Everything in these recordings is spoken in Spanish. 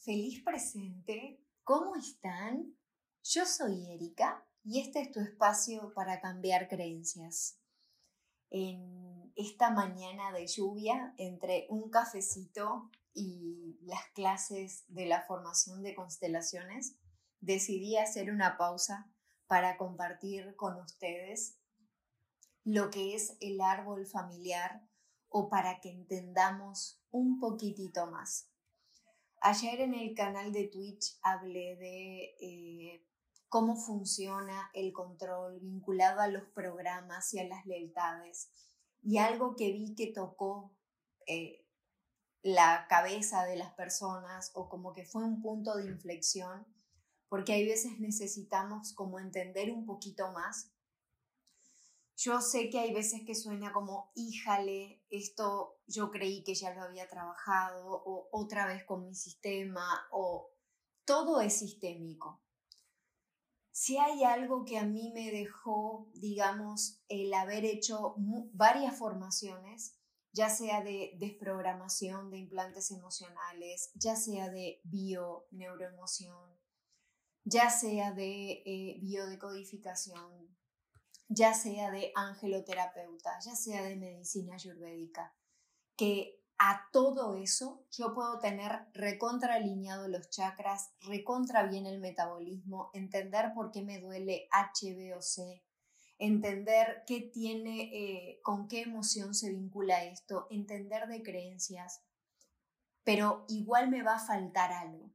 feliz presente. ¿Cómo están? Yo soy Erika y este es tu espacio para cambiar creencias. En esta mañana de lluvia, entre un cafecito y las clases de la formación de constelaciones, decidí hacer una pausa para compartir con ustedes lo que es el árbol familiar o para que entendamos un poquitito más. Ayer en el canal de Twitch hablé de eh, cómo funciona el control vinculado a los programas y a las lealtades. Y algo que vi que tocó eh, la cabeza de las personas o como que fue un punto de inflexión, porque hay veces necesitamos como entender un poquito más yo sé que hay veces que suena como, híjale, esto yo creí que ya lo había trabajado, o otra vez con mi sistema, o todo es sistémico. Si hay algo que a mí me dejó, digamos, el haber hecho varias formaciones, ya sea de desprogramación de implantes emocionales, ya sea de bio, neuroemoción, ya sea de eh, biodecodificación, ya sea de angeloterapeuta, ya sea de medicina ayurvédica, que a todo eso yo puedo tener recontra alineado los chakras, recontra bien el metabolismo, entender por qué me duele H, B o C, entender qué tiene, eh, con qué emoción se vincula esto, entender de creencias, pero igual me va a faltar algo.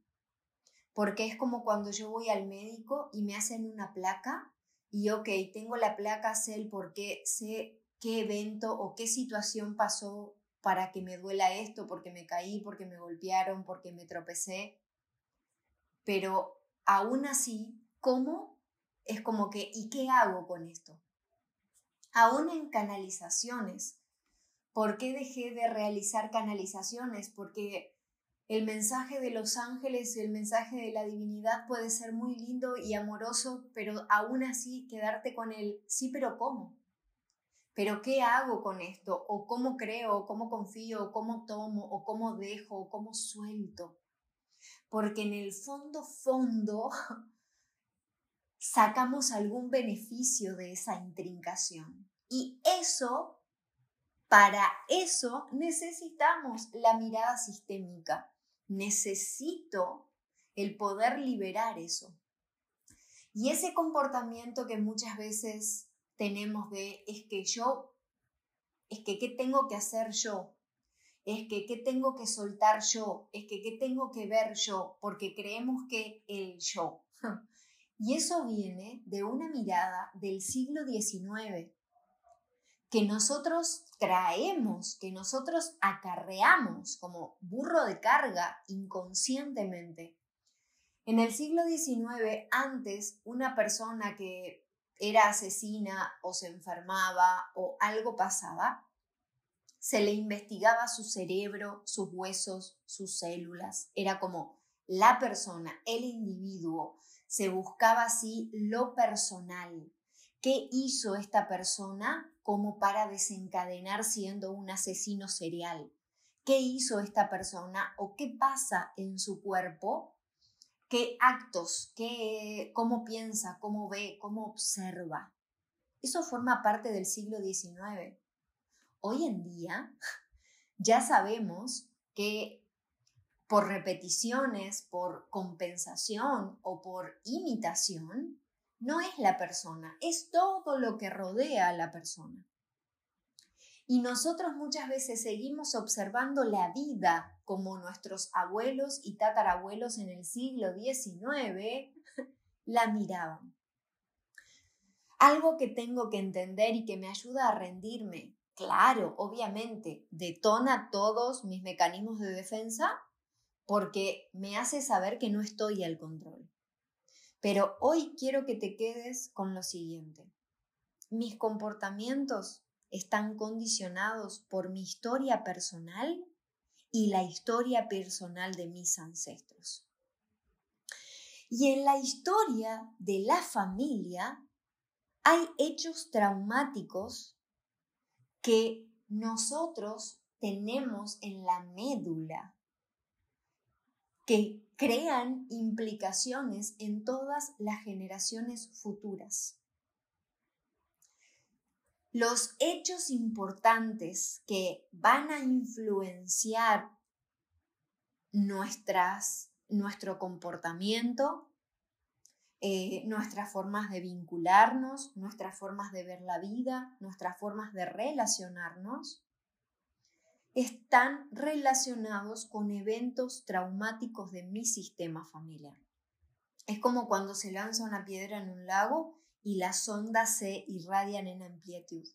Porque es como cuando yo voy al médico y me hacen una placa y ok, tengo la placa, sé el por qué, sé qué evento o qué situación pasó para que me duela esto, porque me caí, porque me golpearon, porque me tropecé. Pero aún así, ¿cómo? Es como que, ¿y qué hago con esto? Aún en canalizaciones. ¿Por qué dejé de realizar canalizaciones? Porque el mensaje de los ángeles, el mensaje de la divinidad puede ser muy lindo y amoroso, pero aún así quedarte con el sí, pero ¿cómo? ¿Pero qué hago con esto? ¿O cómo creo? ¿O cómo confío? ¿O cómo tomo? ¿O cómo dejo? ¿O cómo suelto? Porque en el fondo, fondo, sacamos algún beneficio de esa intrincación. Y eso, para eso necesitamos la mirada sistémica necesito el poder liberar eso. Y ese comportamiento que muchas veces tenemos de es que yo, es que qué tengo que hacer yo, es que qué tengo que soltar yo, es que qué tengo que ver yo, porque creemos que el yo. Y eso viene de una mirada del siglo XIX, que nosotros traemos, que nosotros acarreamos como burro de carga inconscientemente. En el siglo XIX, antes, una persona que era asesina o se enfermaba o algo pasaba, se le investigaba su cerebro, sus huesos, sus células. Era como la persona, el individuo. Se buscaba así lo personal. ¿Qué hizo esta persona como para desencadenar siendo un asesino serial. ¿Qué hizo esta persona o qué pasa en su cuerpo? ¿Qué actos? Qué, ¿Cómo piensa? ¿Cómo ve? ¿Cómo observa? Eso forma parte del siglo XIX. Hoy en día ya sabemos que por repeticiones, por compensación o por imitación, no es la persona, es todo lo que rodea a la persona. Y nosotros muchas veces seguimos observando la vida como nuestros abuelos y tatarabuelos en el siglo XIX la miraban. Algo que tengo que entender y que me ayuda a rendirme, claro, obviamente, detona todos mis mecanismos de defensa porque me hace saber que no estoy al control. Pero hoy quiero que te quedes con lo siguiente. Mis comportamientos están condicionados por mi historia personal y la historia personal de mis ancestros. Y en la historia de la familia hay hechos traumáticos que nosotros tenemos en la médula, que crean implicaciones en todas las generaciones futuras. Los hechos importantes que van a influenciar nuestras, nuestro comportamiento, eh, nuestras formas de vincularnos, nuestras formas de ver la vida, nuestras formas de relacionarnos, están relacionados con eventos traumáticos de mi sistema familiar. Es como cuando se lanza una piedra en un lago y las ondas se irradian en amplitud.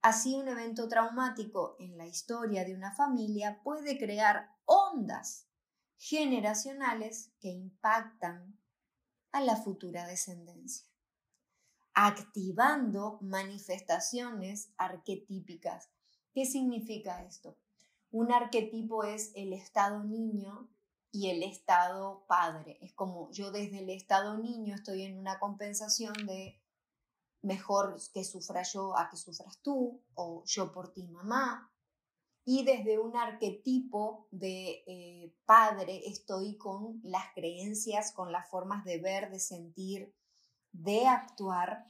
Así un evento traumático en la historia de una familia puede crear ondas generacionales que impactan a la futura descendencia, activando manifestaciones arquetípicas. ¿Qué significa esto? Un arquetipo es el estado niño y el estado padre. Es como yo desde el estado niño estoy en una compensación de mejor que sufra yo a que sufras tú, o yo por ti mamá, y desde un arquetipo de eh, padre estoy con las creencias, con las formas de ver, de sentir, de actuar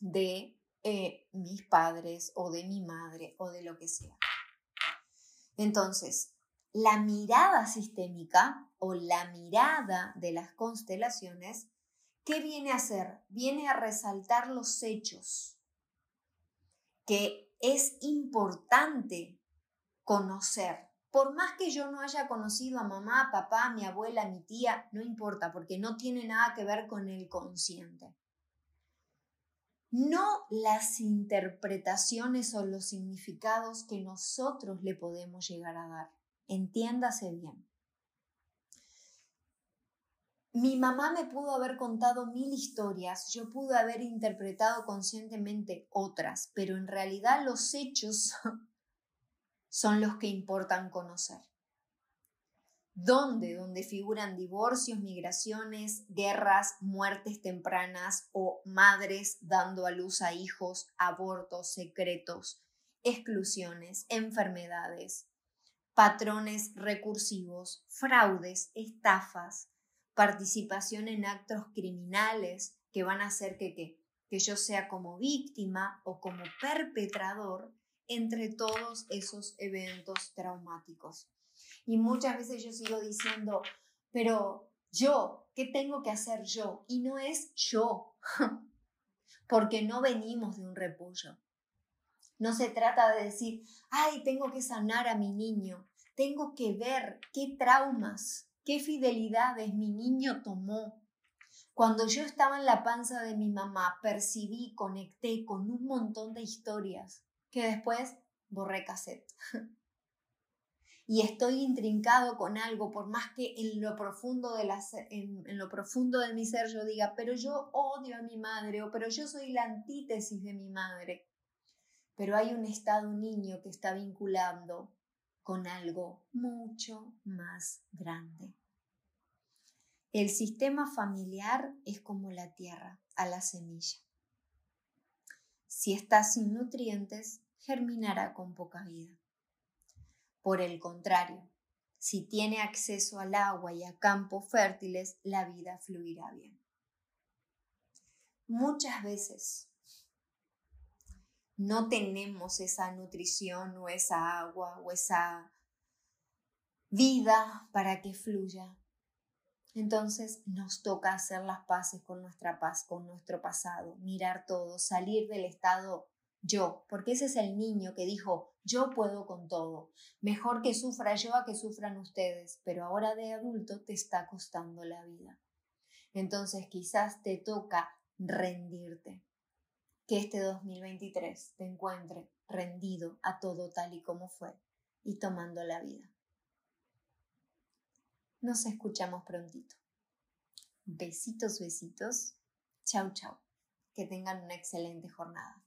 de eh, mis padres o de mi madre o de lo que sea. Entonces, la mirada sistémica o la mirada de las constelaciones, ¿qué viene a hacer? Viene a resaltar los hechos que es importante conocer. Por más que yo no haya conocido a mamá, papá, mi abuela, mi tía, no importa, porque no tiene nada que ver con el consciente. No las interpretaciones o los significados que nosotros le podemos llegar a dar. Entiéndase bien. Mi mamá me pudo haber contado mil historias, yo pude haber interpretado conscientemente otras, pero en realidad los hechos son los que importan conocer. ¿Dónde? Donde figuran divorcios, migraciones, guerras, muertes tempranas o madres dando a luz a hijos, abortos secretos, exclusiones, enfermedades, patrones recursivos, fraudes, estafas, participación en actos criminales que van a hacer que, que yo sea como víctima o como perpetrador entre todos esos eventos traumáticos. Y muchas veces yo sigo diciendo, pero yo, ¿qué tengo que hacer yo? Y no es yo, porque no venimos de un repullo. No se trata de decir, ay, tengo que sanar a mi niño, tengo que ver qué traumas, qué fidelidades mi niño tomó. Cuando yo estaba en la panza de mi mamá, percibí, conecté con un montón de historias que después borré cassette. y estoy intrincado con algo, por más que en lo profundo de en, lo profundo de mi ser yo diga, pero yo odio a mi madre o pero yo soy la antítesis de mi madre. Pero hay un estado niño que está vinculando con algo mucho más grande. El sistema familiar es como la tierra a la semilla. Si está sin nutrientes, germinará con poca vida. Por el contrario, si tiene acceso al agua y a campos fértiles, la vida fluirá bien. Muchas veces no tenemos esa nutrición o esa agua o esa vida para que fluya entonces nos toca hacer las paces con nuestra paz, con nuestro pasado, mirar todo, salir del estado yo, porque ese es el niño que dijo, yo puedo con todo, mejor que sufra yo a que sufran ustedes, pero ahora de adulto te está costando la vida. Entonces quizás te toca rendirte, que este 2023 te encuentre rendido a todo tal y como fue y tomando la vida. Nos escuchamos prontito. Besitos, besitos. Chau, chau. Que tengan una excelente jornada.